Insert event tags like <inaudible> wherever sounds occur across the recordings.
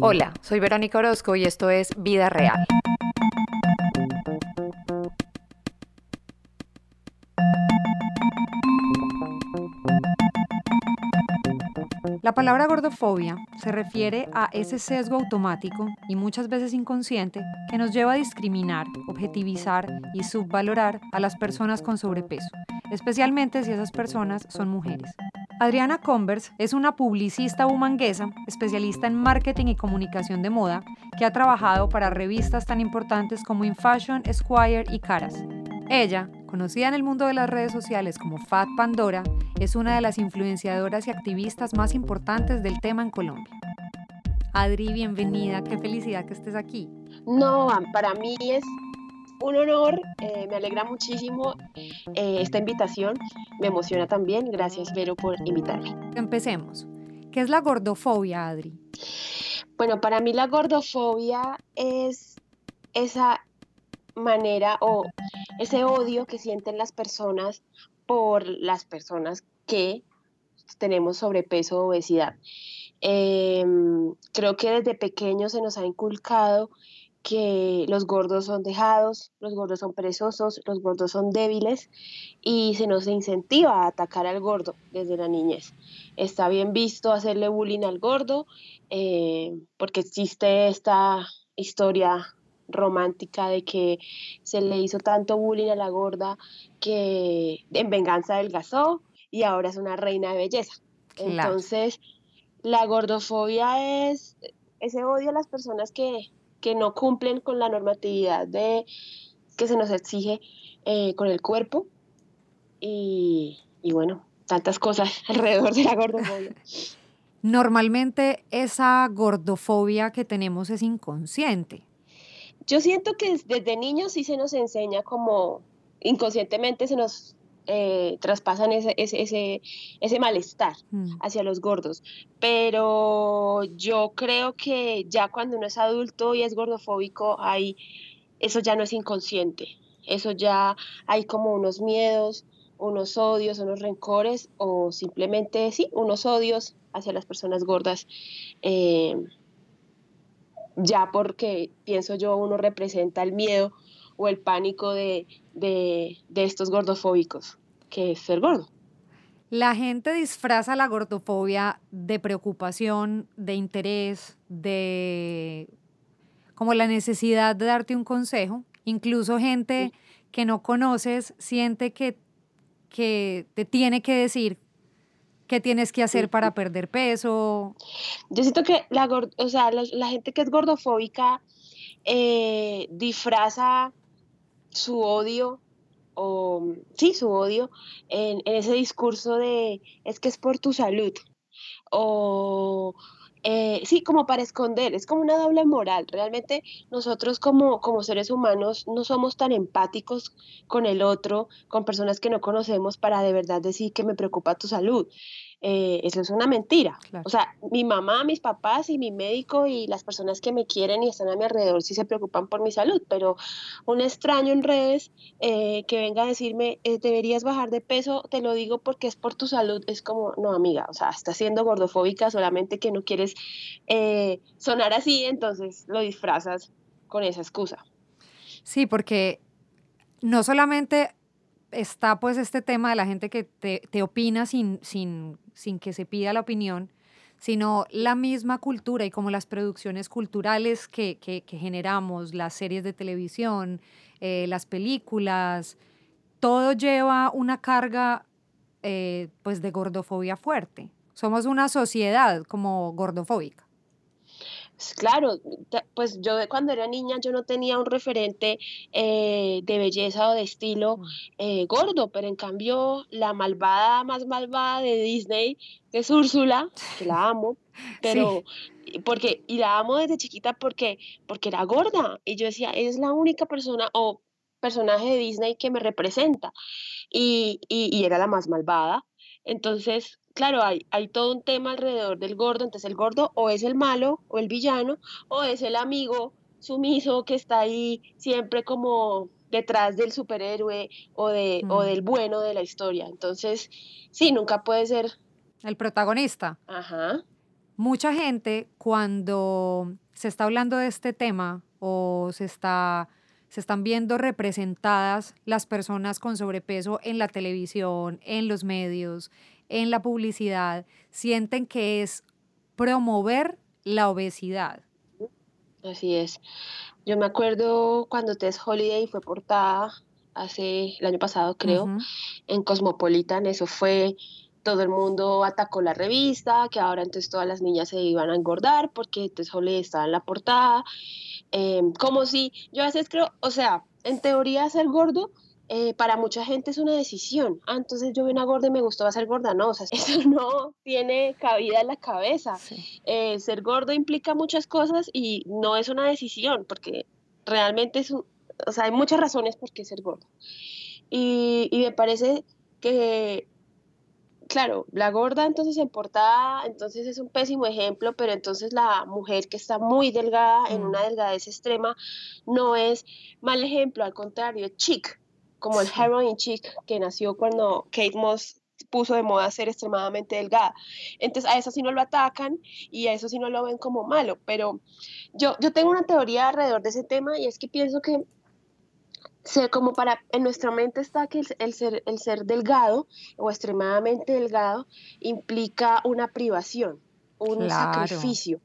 Hola, soy Verónica Orozco y esto es Vida Real. La palabra gordofobia se refiere a ese sesgo automático y muchas veces inconsciente que nos lleva a discriminar, objetivizar y subvalorar a las personas con sobrepeso, especialmente si esas personas son mujeres. Adriana Converse es una publicista bumanguesa, especialista en marketing y comunicación de moda, que ha trabajado para revistas tan importantes como InFashion, Esquire y Caras. Ella, conocida en el mundo de las redes sociales como Fat Pandora, es una de las influenciadoras y activistas más importantes del tema en Colombia. Adri, bienvenida, qué felicidad que estés aquí. No, para mí es un honor, eh, me alegra muchísimo eh, esta invitación, me emociona también. Gracias, Vero, por invitarme. Empecemos. ¿Qué es la gordofobia, Adri? Bueno, para mí la gordofobia es esa manera o ese odio que sienten las personas por las personas que tenemos sobrepeso o obesidad. Em, creo que desde pequeños se nos ha inculcado que los gordos son dejados, los gordos son perezosos, los gordos son débiles y se nos incentiva a atacar al gordo desde la niñez. Está bien visto hacerle bullying al gordo eh, porque existe esta historia romántica de que se le hizo tanto bullying a la gorda que en venganza adelgazó y ahora es una reina de belleza. Entonces, la gordofobia es ese odio a las personas que que no cumplen con la normatividad de, que se nos exige eh, con el cuerpo. Y, y bueno, tantas cosas <laughs> alrededor de la gordofobia. Normalmente esa gordofobia que tenemos es inconsciente. Yo siento que desde niños sí se nos enseña como inconscientemente se nos eh, traspasan ese, ese, ese, malestar mm. hacia los gordos. Pero yo creo que ya cuando uno es adulto y es gordofóbico, hay, eso ya no es inconsciente. Eso ya hay como unos miedos, unos odios, unos rencores o simplemente, sí, unos odios hacia las personas gordas. Eh, ya porque pienso yo uno representa el miedo o el pánico de, de, estos gordofóbicos, que es ser gordo. La gente disfraza la gordofobia de preocupación, de interés, de como la necesidad de darte un consejo. Incluso gente que no conoces siente que, que te tiene que decir qué tienes que hacer para perder peso. Yo siento que la, o sea, la, gente que es gordofóbica eh, disfraza su odio, o sí, su odio, en, ese discurso de es que es por tu salud, o eh, sí, como para esconder, es como una doble moral. Realmente nosotros como, como seres humanos no somos tan empáticos con el otro, con personas que no conocemos para de verdad decir que me preocupa tu salud. Eh, eso es una mentira. O sea, mi mamá, mis papás y mi médico y las personas que me quieren y están a mi alrededor sí se preocupan por mi salud, pero un extraño en redes eh, que venga a decirme, eh, deberías bajar de peso, te lo digo porque es por tu salud, es como, no, amiga, o sea, estás siendo gordofóbica solamente que no quieres sonar así, entonces lo disfrazas con esa excusa. Sí, porque no solamente está pues este tema de la gente que te, opina sin, sin, sin que se pida la opinión, sino la misma cultura y como las producciones culturales que, generamos, las series de televisión, eh, las películas, todo lleva una carga eh, pues de gordofobia fuerte. Somos una sociedad como gordofóbica. Pues, claro, pues yo cuando era niña yo no tenía un referente eh, de belleza o de estilo mm. eh, gordo, pero en cambio la malvada más malvada de Disney, es Úrsula, que la amo, <laughs> pero porque y la amo desde chiquita porque porque era gorda y yo decía es la única persona o personaje de Disney que me representa y, y era la más malvada. Entonces, claro, hay, hay todo un tema alrededor del gordo, entonces el gordo o es el malo o el villano o es el amigo sumiso que está ahí siempre como detrás del superhéroe o, de, o mm. del bueno de la historia. Entonces, sí, nunca puede ser... El protagonista. Ajá. Mucha gente cuando se está hablando de este tema o se está se están viendo representadas las personas con sobrepeso en la televisión, en los medios, en la publicidad, sienten que es promover la obesidad. Así es. Yo me acuerdo cuando Tess Holiday fue portada hace el año pasado, creo, en Cosmopolitan, eso fue todo el mundo atacó la revista, que ahora entonces todas las niñas se iban a engordar porque Tess Holiday estaba en la portada Em, como si, yo a veces creo, o sea, en teoría ser gordo eh, para mucha gente es una decisión. Ah, entonces yo vi una gorda y me gustó ser gorda. No, o sea, <laughs> eso no tiene cabida en la cabeza. Eh, ser gordo implica muchas cosas y no es una decisión, porque realmente es, o sea, hay muchas razones por qué ser gordo. Y, y me parece que claro, la gorda entonces en portada, entonces es un pésimo ejemplo, pero entonces la mujer que está muy delgada, en una mm. delgadez extrema, no es mal ejemplo, al contrario, chic, como el heroin chic que nació cuando Kate Moss puso de moda ser extremadamente delgada. Entonces a eso sí no lo atacan y a eso sí no lo ven como malo, pero yo, yo tengo una teoría alrededor de ese tema y es que pienso que ser como para, en nuestra mente está que el, ser, el ser delgado o extremadamente delgado implica una privación, un sacrificio.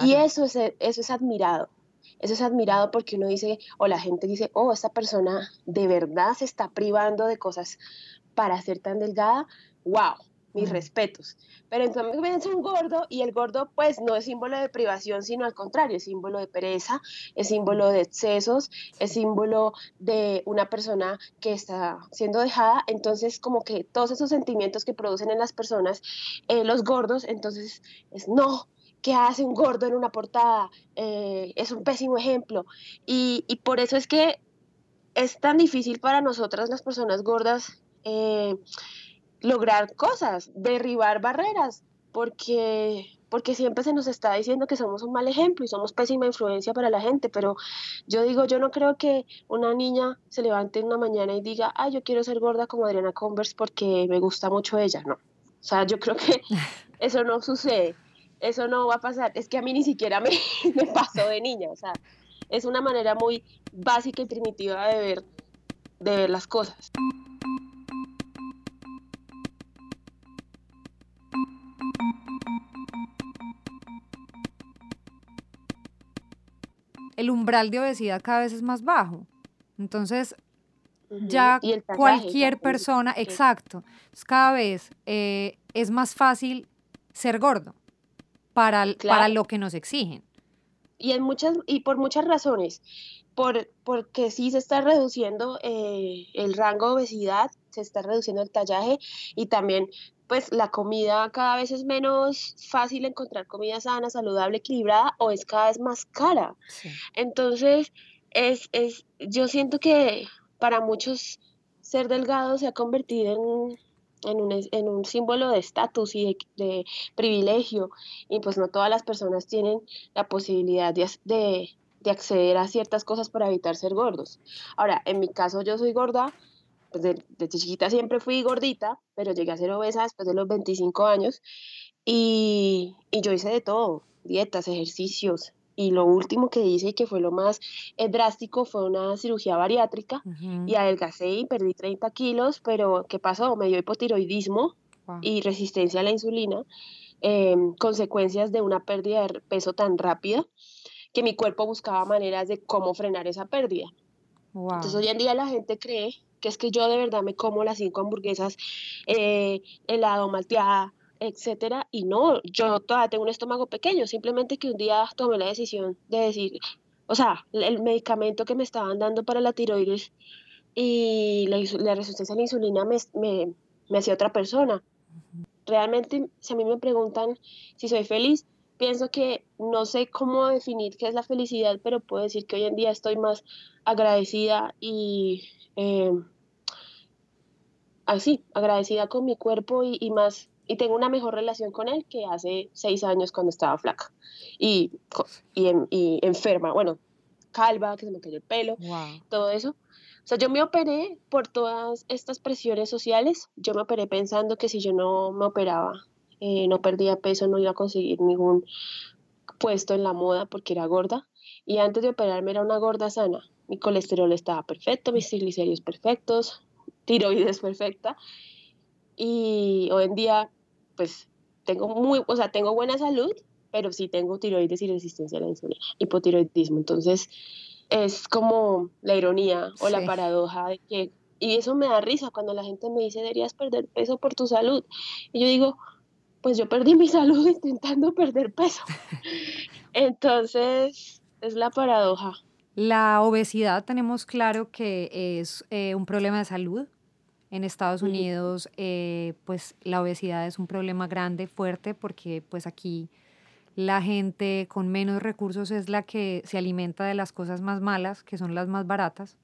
Y eso es, eso es admirado. Eso es admirado porque uno dice, o la gente dice, oh, esta persona de verdad se está privando de cosas para ser tan delgada. ¡Wow! mis respetos. Pero entonces ven un gordo y el gordo pues no es símbolo de privación, sino al contrario, es símbolo de pereza, es símbolo de excesos, es símbolo de una persona que está siendo dejada. Entonces como que todos esos sentimientos que producen en las personas, eh, los gordos, entonces es no, ¿qué hace un gordo en una portada? Eh, es un pésimo ejemplo. Y, y, por eso es que es tan difícil para nosotras las personas gordas. Eh, lograr cosas, derribar barreras, porque porque siempre se nos está diciendo que somos un mal ejemplo y somos pésima influencia para la gente, pero yo digo, yo no creo que una niña se levante una mañana y diga, ay, yo quiero ser gorda como Adriana Converse porque me gusta mucho ella, no. O sea, yo creo que <laughs> eso no sucede, eso no va a pasar, es que a mí ni siquiera me, <laughs> me pasó de niña, o sea, es una manera muy básica y primitiva de ver, de ver las cosas. el umbral de obesidad cada vez es más bajo. Entonces, ya cualquier persona, exacto, cada vez eh, es más fácil ser gordo para, para lo que nos exigen. Y, en muchas, y por muchas razones, por, porque sí se está reduciendo eh, el rango de obesidad, se está reduciendo el tallaje y también pues la comida cada vez es menos fácil encontrar comida sana, saludable, equilibrada o es cada vez más cara. Entonces, es, es, yo siento que para muchos ser delgado se ha convertido en, en, un, en un, símbolo de estatus y de, privilegio y pues no todas las personas tienen la posibilidad de, de, de acceder a ciertas cosas para evitar ser gordos. Ahora, en mi caso yo soy gorda pues desde, chiquita siempre fui gordita, pero llegué a ser obesa después de los 25 años y, y yo hice de todo, dietas, ejercicios, y lo último que hice y que fue lo más eh, drástico fue una cirugía bariátrica y adelgacé y perdí 30 kilos, pero ¿qué pasó? Me dio hipotiroidismo y resistencia a la insulina, em, consecuencias de una pérdida de peso tan rápida que mi cuerpo buscaba maneras de cómo frenar esa pérdida. Entonces hoy en día la gente cree que es que yo de verdad me como las cinco hamburguesas, eh, helado, malteada, etcétera, y no, yo todavía tengo un estómago pequeño, simplemente que un día tomé la decisión de decir, o sea, el medicamento que me estaban dando para la tiroides y la, resistencia a la insulina me, me, me hacía otra persona. Realmente, si a mí me preguntan si soy feliz, pienso que no sé cómo definir qué es la felicidad, pero puedo decir que hoy en día estoy más agradecida y eh, así, agradecida con mi cuerpo y, más, y tengo una mejor relación con él que hace seis años cuando estaba flaca y, y, enferma, bueno, calva, que se me cayó el pelo, todo eso. O sea, yo me operé por todas estas presiones sociales, yo me operé pensando que si yo no me operaba eh, no perdía peso, no iba a conseguir ningún puesto en la moda porque era gorda. Y antes de operarme era una gorda sana. Mi colesterol estaba perfecto, mis triglicéridos perfectos, tiroides perfecta. Y hoy en día, pues tengo muy, o sea, tengo buena salud, pero sí tengo tiroides y resistencia a la insulina, hipotiroidismo. Entonces, es como la ironía o la paradoja de que, y eso me da risa cuando la gente me dice, deberías perder peso por tu salud. Y yo digo, pues yo perdí mi <laughs> salud intentando perder peso. <laughs> Entonces, es la paradoja. La obesidad tenemos claro que es eh, un problema de salud. En Estados Unidos, eh, pues la obesidad es un problema grande, fuerte, porque pues aquí la gente con menos recursos es la que se alimenta de las cosas más malas, que son las más baratas.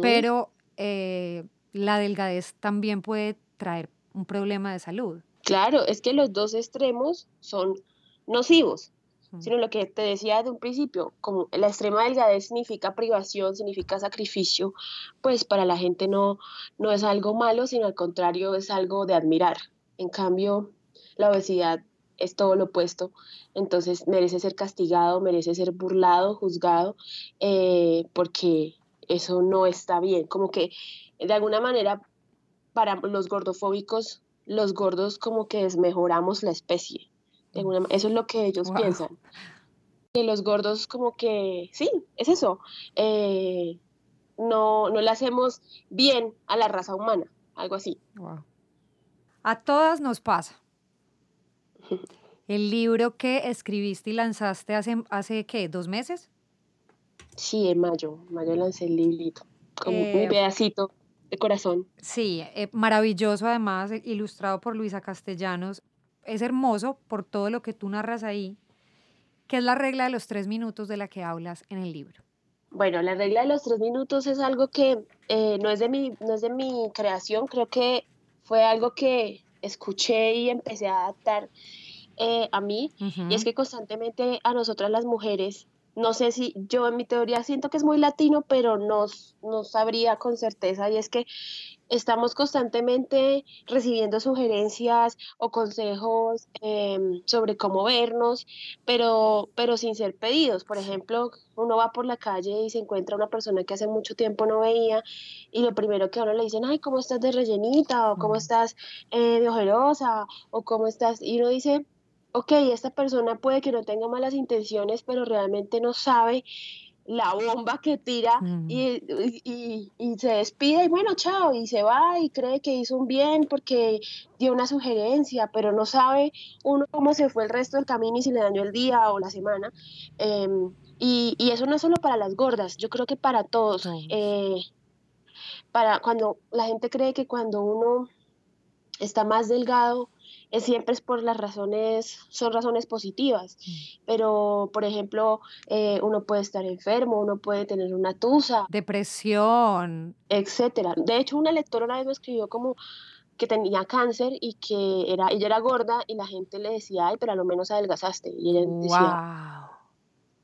Pero eh, la delgadez también puede traer un problema de salud. Claro, es que los dos extremos son nocivos sino lo que te decía de un principio, como la extrema delgadez significa privación, significa sacrificio, pues para la gente no, no es algo malo, sino al contrario es algo de admirar. En cambio, la obesidad es todo lo opuesto, entonces merece ser castigado, merece ser burlado, juzgado, eh, porque eso no está bien. Como que de alguna manera para los gordofóbicos, los gordos como que desmejoramos la especie eso es lo que ellos piensan. Que los gordos como que, sí, es eso. Eh, no, no le hacemos bien a la raza humana, algo así. A todas nos pasa. <laughs> El libro que escribiste y lanzaste hace, hace ¿qué? ¿Dos meses? Sí, en mayo. En mayo lancé el librito. Como un eh, pedacito de corazón. Sí, eh, maravilloso además, ilustrado por Luisa Castellanos es hermoso por todo lo que tú narras ahí, que es la regla de los tres minutos de la que hablas en el libro. Bueno, la regla de los tres minutos es algo que eh, no, es de mi, no es de mi creación, creo que fue algo que escuché y empecé a adaptar eh, a mí, y es que constantemente a nosotras las mujeres, no sé si yo en mi teoría siento que es muy latino, pero no, no sabría con certeza, y es que estamos constantemente recibiendo sugerencias o consejos em, sobre cómo vernos, pero, pero sin ser pedidos. Por ejemplo, uno va por la calle y se encuentra una persona que hace mucho tiempo no veía y lo primero que a uno le dicen, ay, ¿cómo estás de rellenita? o ¿cómo estás eh, de ojerosa? o ¿cómo estás? Y uno dice, ok, esta persona puede que no tenga malas intenciones, pero realmente no sabe la bomba que tira mm. y, se despide y bueno, chao, y se va y cree que hizo un bien porque dio una sugerencia, pero no sabe uno cómo se fue el resto del camino y si le dañó el día o la semana. Em, y, eso no es solo para las gordas, yo creo que para todos. Eh, para cuando la gente cree que cuando uno está más delgado, siempre es por las razones, son razones positivas, mm. pero por ejemplo, eh, uno puede estar enfermo, uno puede tener una tusa. Depresión. Etcétera. De hecho, una lectora una vez me escribió como que tenía cáncer y que era, ella era gorda y la gente le decía, ay, pero a lo menos adelgazaste. Y ella decía,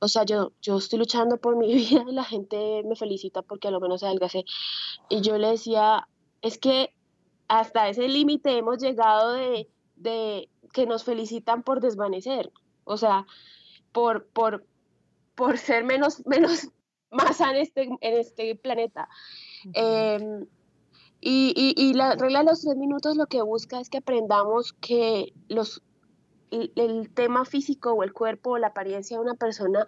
o sea, yo, yo estoy luchando por mi <laughs> vida y la gente me felicita porque a lo menos adelgacé. Y yo le decía, es que hasta ese límite hemos llegado de de que nos felicitan por desvanecer, o sea, por, por, por ser menos, <laughs> menos masa en este, en este planeta. Em, y, y, la regla de los tres minutos lo que busca es que aprendamos que los, el, tema físico o el cuerpo o la apariencia de una persona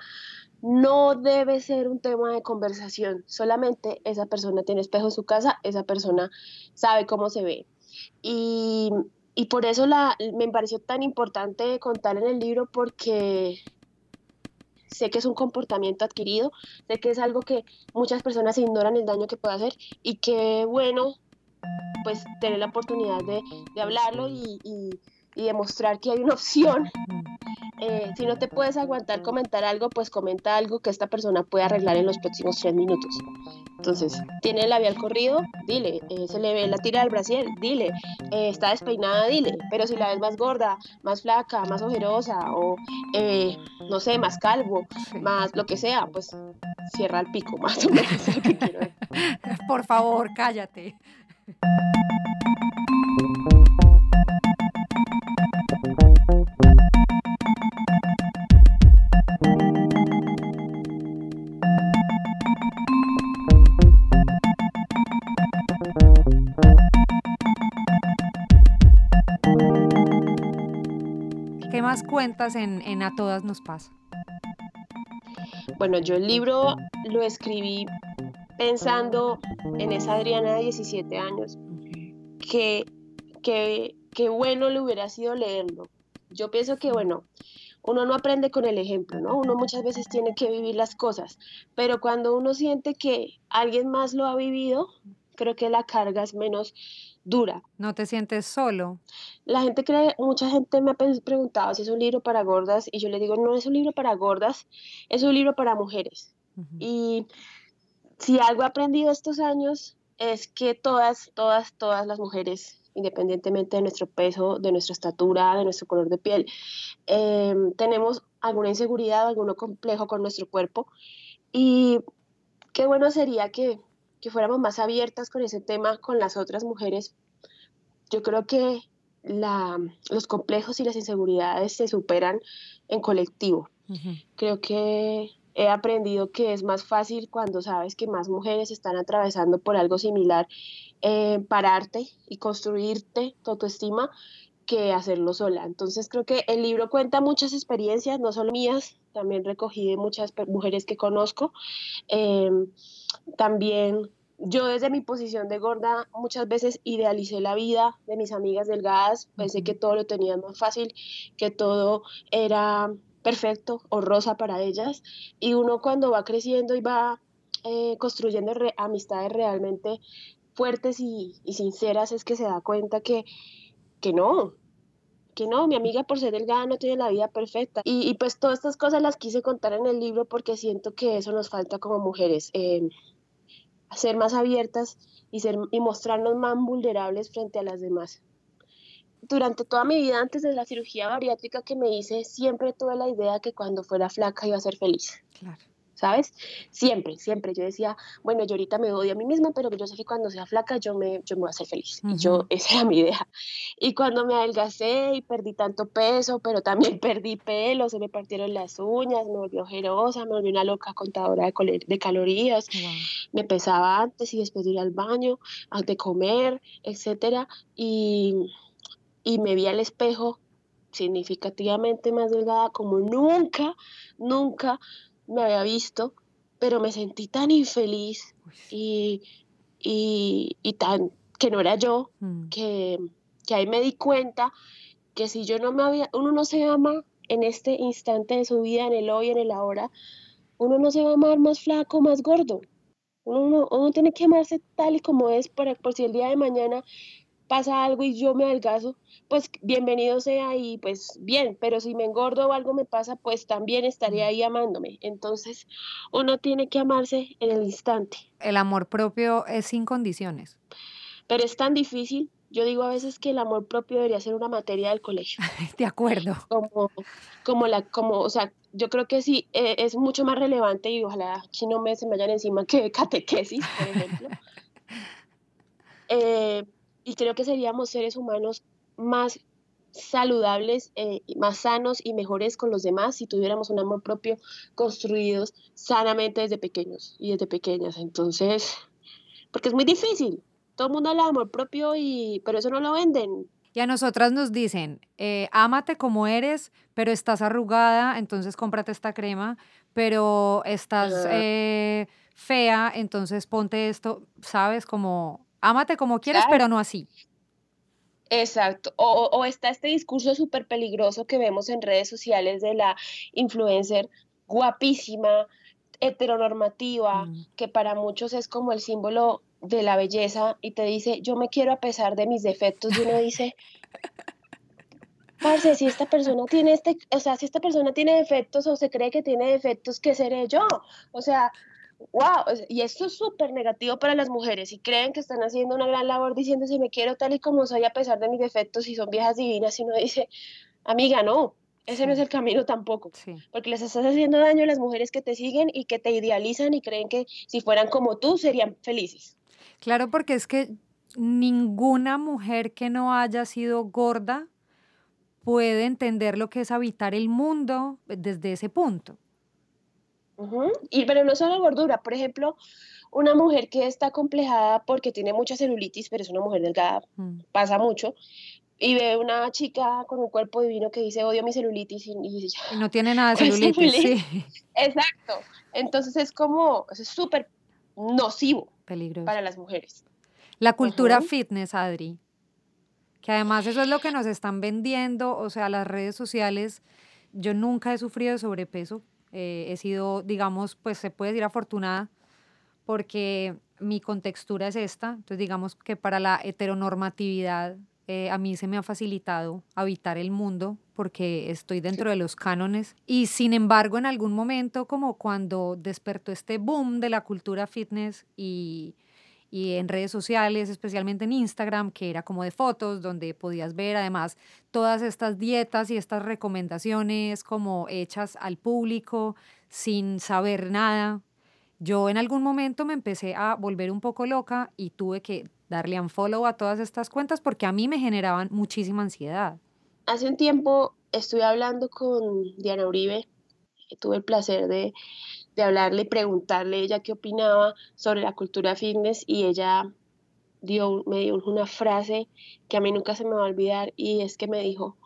no debe ser un tema de conversación. Solamente esa persona tiene espejo en su casa, esa persona sabe cómo se ve. Y, y por eso la, me pareció tan importante contar en el libro porque sé que es un comportamiento adquirido, sé que es algo que muchas personas ignoran el daño que puede hacer y que bueno, pues tener la oportunidad de, de hablarlo y, y, y demostrar que hay una opción <laughs> eh, si no te puedes aguantar comentar algo, pues comenta algo que esta persona puede arreglar en los próximos tres minutos. Entonces, tiene el labial corrido, dile, eh, se le ve la tira del brasier, dile, eh, está despeinada, dile, pero si la ves más gorda, más flaca, más ojerosa o, no sé, más calvo, más lo que sea, pues cierra el pico, <laughs> más o menos. <laughs> Por favor, cállate. Más cuentas en, A Todas nos pasa? Bueno, yo el libro lo escribí pensando en esa Adriana de 17 años, que, que, bueno le hubiera sido leerlo. Yo pienso que, bueno, uno no aprende con el ejemplo, ¿no? Uno muchas veces tiene que vivir las cosas, pero cuando uno siente que alguien más lo ha vivido, creo que la carga es menos dura. No te sientes solo. La gente cree, mucha gente me ha preguntado si es un libro para gordas y yo le digo, no es un libro para gordas, es un libro para mujeres. Y si algo he aprendido estos años es que todas, todas, todas las mujeres, independientemente de nuestro peso, de nuestra estatura, de nuestro color de piel, em, tenemos alguna inseguridad, algún complejo con nuestro cuerpo. Y qué bueno sería que, que fuéramos más abiertas con ese tema con las otras mujeres. Yo creo que la, los complejos y las inseguridades se superan en colectivo. Creo que he aprendido que es más fácil cuando sabes que más mujeres están atravesando por algo similar, eh, pararte y construirte tu autoestima que hacerlo sola. Entonces creo que el libro cuenta muchas experiencias, no solo mías, también recogí de muchas mujeres que conozco. Em, también yo desde mi posición de gorda muchas veces idealicé la vida de mis amigas delgadas, pensé que todo lo tenían más fácil, que todo era perfecto o rosa para ellas. Y uno cuando va creciendo y va eh, construyendo amistades realmente fuertes y, sinceras es que se da cuenta que, que no, que no, mi amiga por ser delgada no tiene la vida perfecta. Y, pues todas estas cosas las quise contar en el libro porque siento que eso nos falta como mujeres, eh, ser más abiertas y, ser, y mostrarnos más vulnerables frente a las demás durante toda mi vida antes de la cirugía bariátrica que me hice, siempre tuve la idea que cuando fuera flaca iba a ser feliz. Claro. ¿Sabes? Siempre, siempre. Yo decía, bueno, yo ahorita me odio a mí misma, pero yo sé que cuando sea flaca yo me, yo me voy a hacer feliz. Y yo, esa era mi idea. Y cuando me adelgacé y perdí tanto peso, pero también <laughs> perdí pelo, se me partieron las uñas, me volví ojerosa, me volví una loca contadora de, de calorías, me pesaba antes y después de ir al baño, antes de comer, etcétera. Y y me vi al espejo significativamente más delgada como nunca, nunca me había visto, pero me sentí tan infeliz y, y, tan que no era yo, mm. que, que ahí me di cuenta que si yo no me había, uno no se ama en este instante de su vida, en el hoy, en el ahora, uno no se va a amar más flaco, más gordo. Uno, uno tiene que amarse tal y como es para, por si el día de mañana pasa algo y yo me adelgazo, pues bienvenido sea y pues bien, pero si me engordo o algo me pasa, pues también estaría ahí amándome. Entonces, uno tiene que amarse en el instante. El amor propio es sin condiciones. Pero es tan difícil. Yo digo a veces que el amor propio debería ser una materia del colegio. <laughs> De acuerdo. Como, como la, como, o sea, yo creo que sí, eh, es mucho más relevante y ojalá si no me se me vayan encima que catequesis, por ejemplo. <laughs> eh, y creo que seríamos seres humanos más saludables, eh, más sanos y mejores con los demás si tuviéramos un amor propio construidos sanamente desde pequeños y desde pequeñas. Entonces, porque es muy difícil. Todo el mundo habla de amor propio, y, pero eso no lo venden. Y a nosotras nos dicen, eh, ámate como eres, pero estás arrugada, entonces cómprate esta crema, pero estás eh, fea, entonces ponte esto, ¿sabes? Como Ámate como quieres, pero no así. Exacto. O, está este discurso súper peligroso que vemos en redes sociales de la influencer guapísima, heteronormativa, mm. que para muchos es como el símbolo de la belleza y te dice, yo me quiero a pesar de mis defectos. Y uno dice, parce, si esta persona tiene este, o sea, si esta persona tiene defectos o se cree que tiene defectos, ¿qué seré yo? O sea, wow, y esto es súper negativo para las mujeres y creen que están haciendo una gran labor diciéndose me quiero tal y como soy a pesar de mis defectos y son viejas divinas y uno dice, amiga, no, ese no es el camino tampoco, porque les estás haciendo daño a las mujeres que te siguen y que te idealizan y creen que si fueran como tú serían felices. Claro, porque es que ninguna mujer que no haya sido gorda puede entender lo que es habitar el mundo desde ese punto. Y pero no solo gordura, por ejemplo, una mujer que está complejada porque tiene mucha celulitis, pero es una mujer delgada, mm. pasa mucho, y ve una chica con un cuerpo divino que dice odio mi celulitis y, no tiene nada de <laughs> celulitis, sí. Exacto. Entonces es como, es súper nocivo para las mujeres. La cultura fitness, Adri, que además eso es lo que nos están vendiendo, o sea, las redes sociales, yo nunca he sufrido de sobrepeso, eh, he sido, digamos, pues se puede decir afortunada, porque mi contextura es esta, entonces digamos que para la heteronormatividad eh, a mí se me ha facilitado habitar el mundo porque estoy dentro de los cánones. Y sin embargo en algún momento como cuando despertó este boom de la cultura fitness y, y en redes sociales, especialmente en Instagram, que era como de fotos, donde podías ver además todas estas dietas y estas recomendaciones como hechas al público sin saber nada. Yo en algún momento me empecé a volver un poco loca y tuve que darle unfollow a todas estas cuentas porque a mí me generaban muchísima ansiedad. Hace un tiempo estuve hablando con Diana Uribe, tuve el placer de, de hablarle y preguntarle ella qué opinaba sobre la cultura fitness y ella dio, me dio una frase que a mí nunca se me va a olvidar y es que me dijo,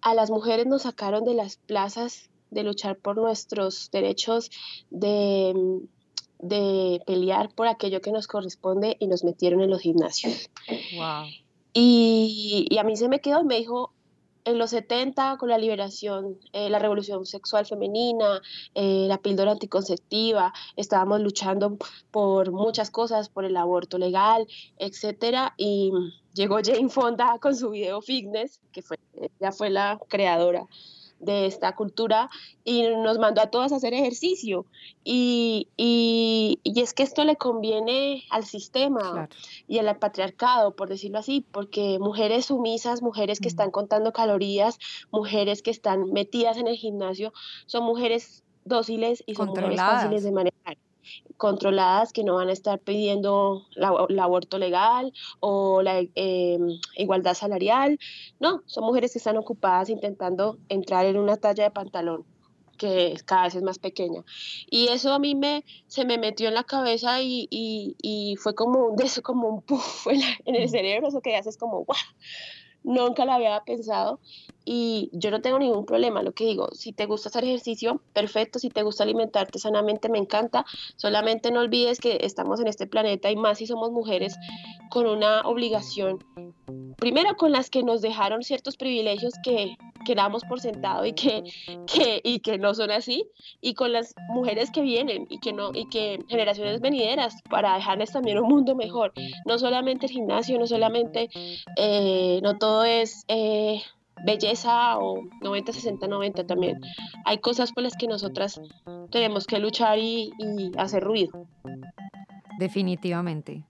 a las mujeres nos sacaron de las plazas de luchar por nuestros derechos, de de pelear por aquello que nos corresponde y nos metieron en los gimnasios. Y, a mí se me quedó y me dijo, en los 70, con la liberación, eh, la revolución sexual femenina, eh, la píldora anticonceptiva, estábamos luchando por muchas cosas, por el aborto legal, etcétera, y llegó Jane Fonda con su video fitness, que fue, ella fue la creadora de esta cultura y nos mandó a todas a hacer ejercicio. Y, y, es que esto le conviene al sistema y al patriarcado, por decirlo así, porque mujeres sumisas, mujeres que están contando calorías, mujeres que están metidas en el gimnasio, son mujeres dóciles y son mujeres fáciles de manejar controladas que no van a estar pidiendo el aborto legal o la em, igualdad salarial. No, son mujeres que están ocupadas intentando entrar en una talla de pantalón que cada vez es más pequeña. Y eso a mí me, se me metió en la cabeza y, y, fue como un, <laughs> como un puff en, el cerebro, eso que haces como, ¡guau! nunca lo había pensado y yo no tengo ningún problema, lo que digo, si te gusta hacer ejercicio, perfecto, si te gusta alimentarte sanamente, me encanta, solamente no olvides que estamos en este planeta y más si somos mujeres con una obligación, primero con las que nos dejaron ciertos privilegios que, que damos por sentado y que, que, y que no son así, y con las mujeres que vienen y que, no, y que generaciones venideras para dejarles también un mundo mejor, no solamente el gimnasio, no solamente, eh, no todo es... Eh, belleza o 90, 60, 90 también. Hay cosas por las que nosotras tenemos que luchar y, y hacer ruido. Definitivamente.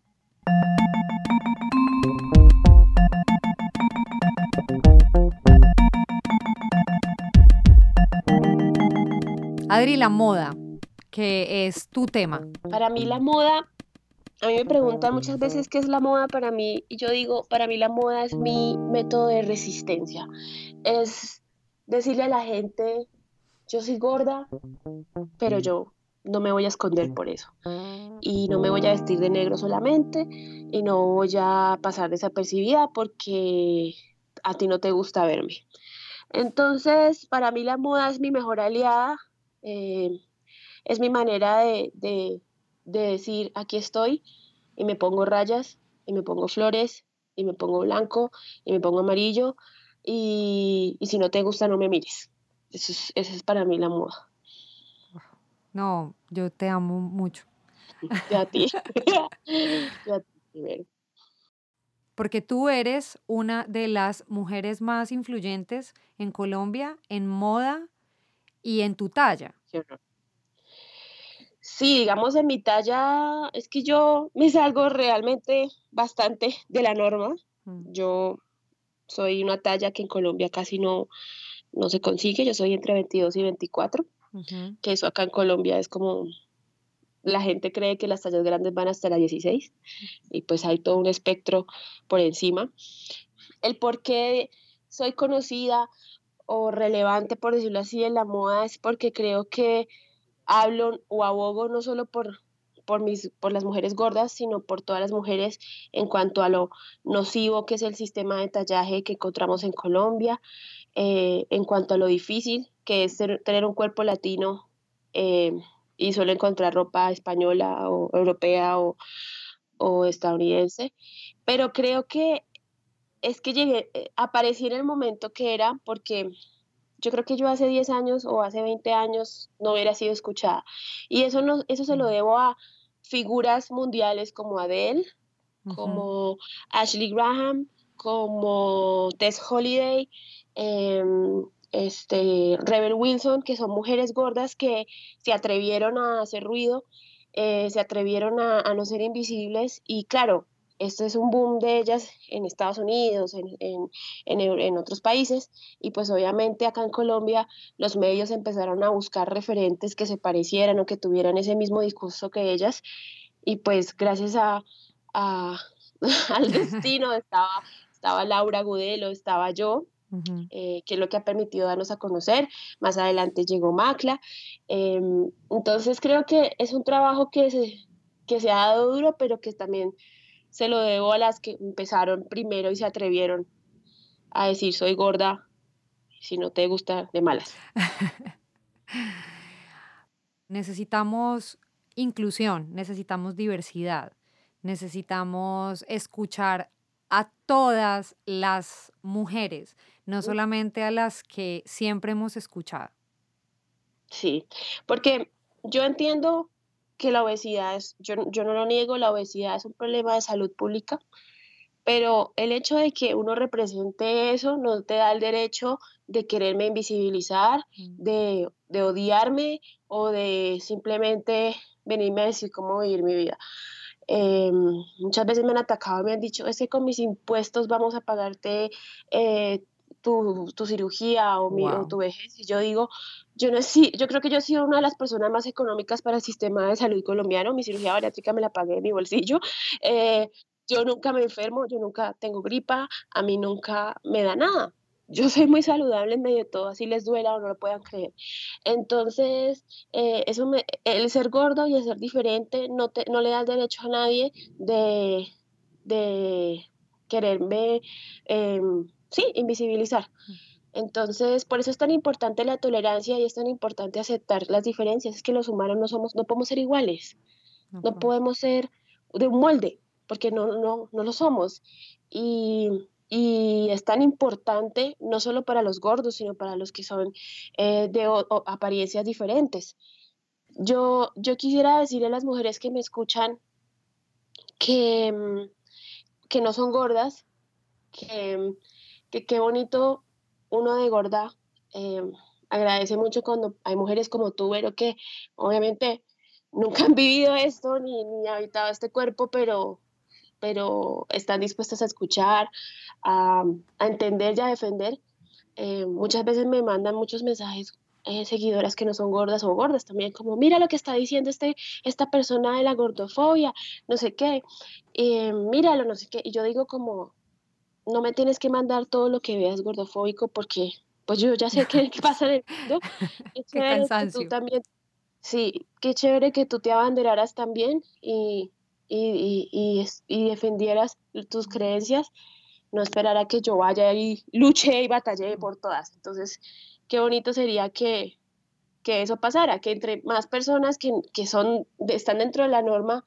Adri, la moda, que es tu tema. Para mí la moda a mí me preguntan muchas veces qué es la moda para mí y yo digo, para mí la moda es mi método de resistencia. Es decirle a la gente, yo soy gorda, pero yo no me voy a esconder por eso. Y no me voy a vestir de negro solamente y no voy a pasar desapercibida porque a ti no te gusta verme. Entonces, para mí la moda es mi mejor aliada, eh, es mi manera de, de decir, aquí estoy y me pongo rayas y me pongo flores y me pongo blanco y me pongo amarillo y, si no te gusta no me mires. Eso es, esa es para mí la moda. No, yo te amo mucho. Y a ti. <laughs> Porque tú eres una de las mujeres más influyentes en Colombia en moda y en tu talla. Sí, digamos en mi talla, es que yo me salgo realmente bastante de la norma. Mm. Yo soy una talla que en Colombia casi no, no se consigue, yo soy entre 22 y 24, que eso acá en Colombia es como, la gente cree que las tallas grandes van hasta la 16 y pues hay todo un espectro por encima. El por qué soy conocida o relevante, por decirlo así, en la moda es porque creo que hablo o abogo no solo por, por, mis, por las mujeres gordas, sino por todas las mujeres en cuanto a lo nocivo que es el sistema de tallaje que encontramos en Colombia, eh, en cuanto a lo difícil que es tener un cuerpo latino eh, y solo encontrar ropa española o europea o, o estadounidense. Pero creo que es que llegué, eh, aparecí en el momento que era porque yo creo que yo hace 10 años o hace 20 años no hubiera sido escuchada. Y eso, no, eso se lo debo a figuras mundiales como Adele, como Ashley Graham, como Tess Holiday, em, este, Rebel Wilson, que son mujeres gordas que se atrevieron a hacer ruido, eh, se atrevieron a, a, no ser invisibles. Y claro, este es un boom de ellas en Estados Unidos, en, en, en, otros países, y pues obviamente acá en Colombia los medios empezaron a buscar referentes que se parecieran o que tuvieran ese mismo discurso que ellas, y pues gracias a, a <laughs> al <laughs> destino estaba, estaba Laura Gudelo, estaba yo, eh, que es lo que ha permitido darnos a conocer. Más adelante llegó Macla. Em, entonces creo que es un trabajo que se, que se ha dado duro, pero que también se lo debo a las que empezaron primero y se atrevieron a decir soy gorda, si no te gusta, de malas. <laughs> necesitamos inclusión, necesitamos diversidad, necesitamos escuchar a todas las mujeres, no solamente a las que siempre hemos escuchado. Sí, porque yo entiendo que la obesidad es, yo, yo no lo niego, la obesidad es un problema de salud pública, pero el hecho de que uno represente eso no te da el derecho de quererme invisibilizar, mm. de, de odiarme o de simplemente venirme a decir cómo vivir mi vida. Eh, muchas veces me han atacado me han dicho, es que con mis impuestos vamos a pagarte eh, tu, tu, cirugía o, mi, o, tu vejez. Y yo digo, yo, no, yo creo que yo he sido una de las personas más económicas para el sistema de salud colombiano. Mi cirugía bariátrica me la pagué de mi bolsillo. Eh, yo nunca me enfermo, yo nunca tengo gripa, a mí nunca me da nada. Yo soy muy saludable en medio de todo, así les duela o no lo puedan creer. Entonces, eh, eso me, el ser gordo y el ser diferente no, te, no le da el derecho a nadie de, de quererme, eh, sí, invisibilizar. Entonces, por eso es tan importante la tolerancia y es tan importante aceptar las diferencias. Es que los humanos no somos, no podemos ser iguales. No, podemos ser de un molde, porque no, no, no lo somos. Y, y es tan importante no solo para los gordos, sino para los que son eh, de apariencias diferentes. Yo, yo quisiera decirle a las mujeres que me escuchan que, mm, que no son gordas, que bonito uno de gorda eh, agradece mucho cuando hay mujeres como tú, pero que obviamente nunca han vivido esto ni, ni habitado este cuerpo, pero, pero están dispuestas a escuchar, a, entender y a defender. Eh, muchas veces me mandan muchos mensajes eh, seguidoras que no son gordas o gordas también, como mira lo que está diciendo este, esta persona de la gordofobia, no sé qué, míralo, no sé qué, y yo digo como, no me tienes que mandar todo lo que veas gordofóbico porque pues yo ya sé qué, pasa en el mundo. <laughs> Qué chévere que tú también, sí, qué chévere que tú te abanderaras también y, y, y, y, defendieras tus creencias, no esperar a que yo vaya y luche y batalle por todas. Entonces, qué bonito sería que, que eso pasara, que entre más personas que, que son, están dentro de la norma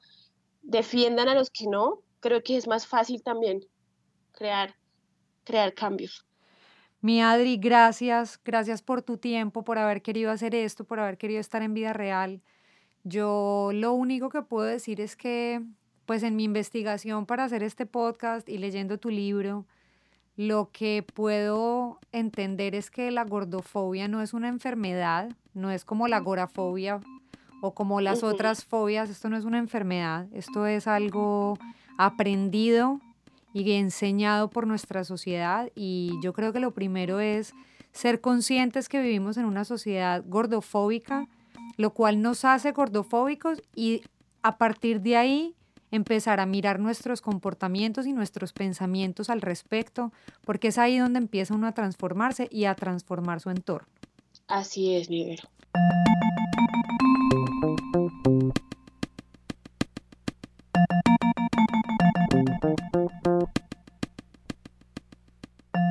defiendan a los que no, creo que es más fácil también crear, crear cambios. Mi Adri, gracias, gracias por tu tiempo, por haber querido hacer esto, por haber querido estar en vida real. Yo lo único que puedo decir es que, pues en mi investigación para hacer este podcast y leyendo tu libro, lo que puedo entender es que la gordofobia no es una enfermedad, no es como la agorafobia o como las otras fobias, esto no es una enfermedad, esto es algo aprendido y enseñado por nuestra sociedad y yo creo que lo primero es ser conscientes que vivimos en una sociedad gordofóbica, lo cual nos hace gordofóbicos y a partir de ahí empezar a mirar nuestros comportamientos y nuestros pensamientos al respecto, porque es ahí donde empieza uno a transformarse y a transformar su entorno. Así es, mi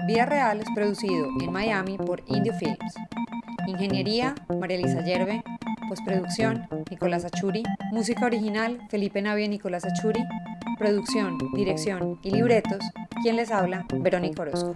Vida Real es producido en Miami por Indio Films. Ingeniería, María Elisa Yerbe. Postproducción, Nicolás Achuri. Música original, Felipe Navia y Nicolás Achuri. Producción, dirección y libretos. Quien les habla, Verónica Orozco.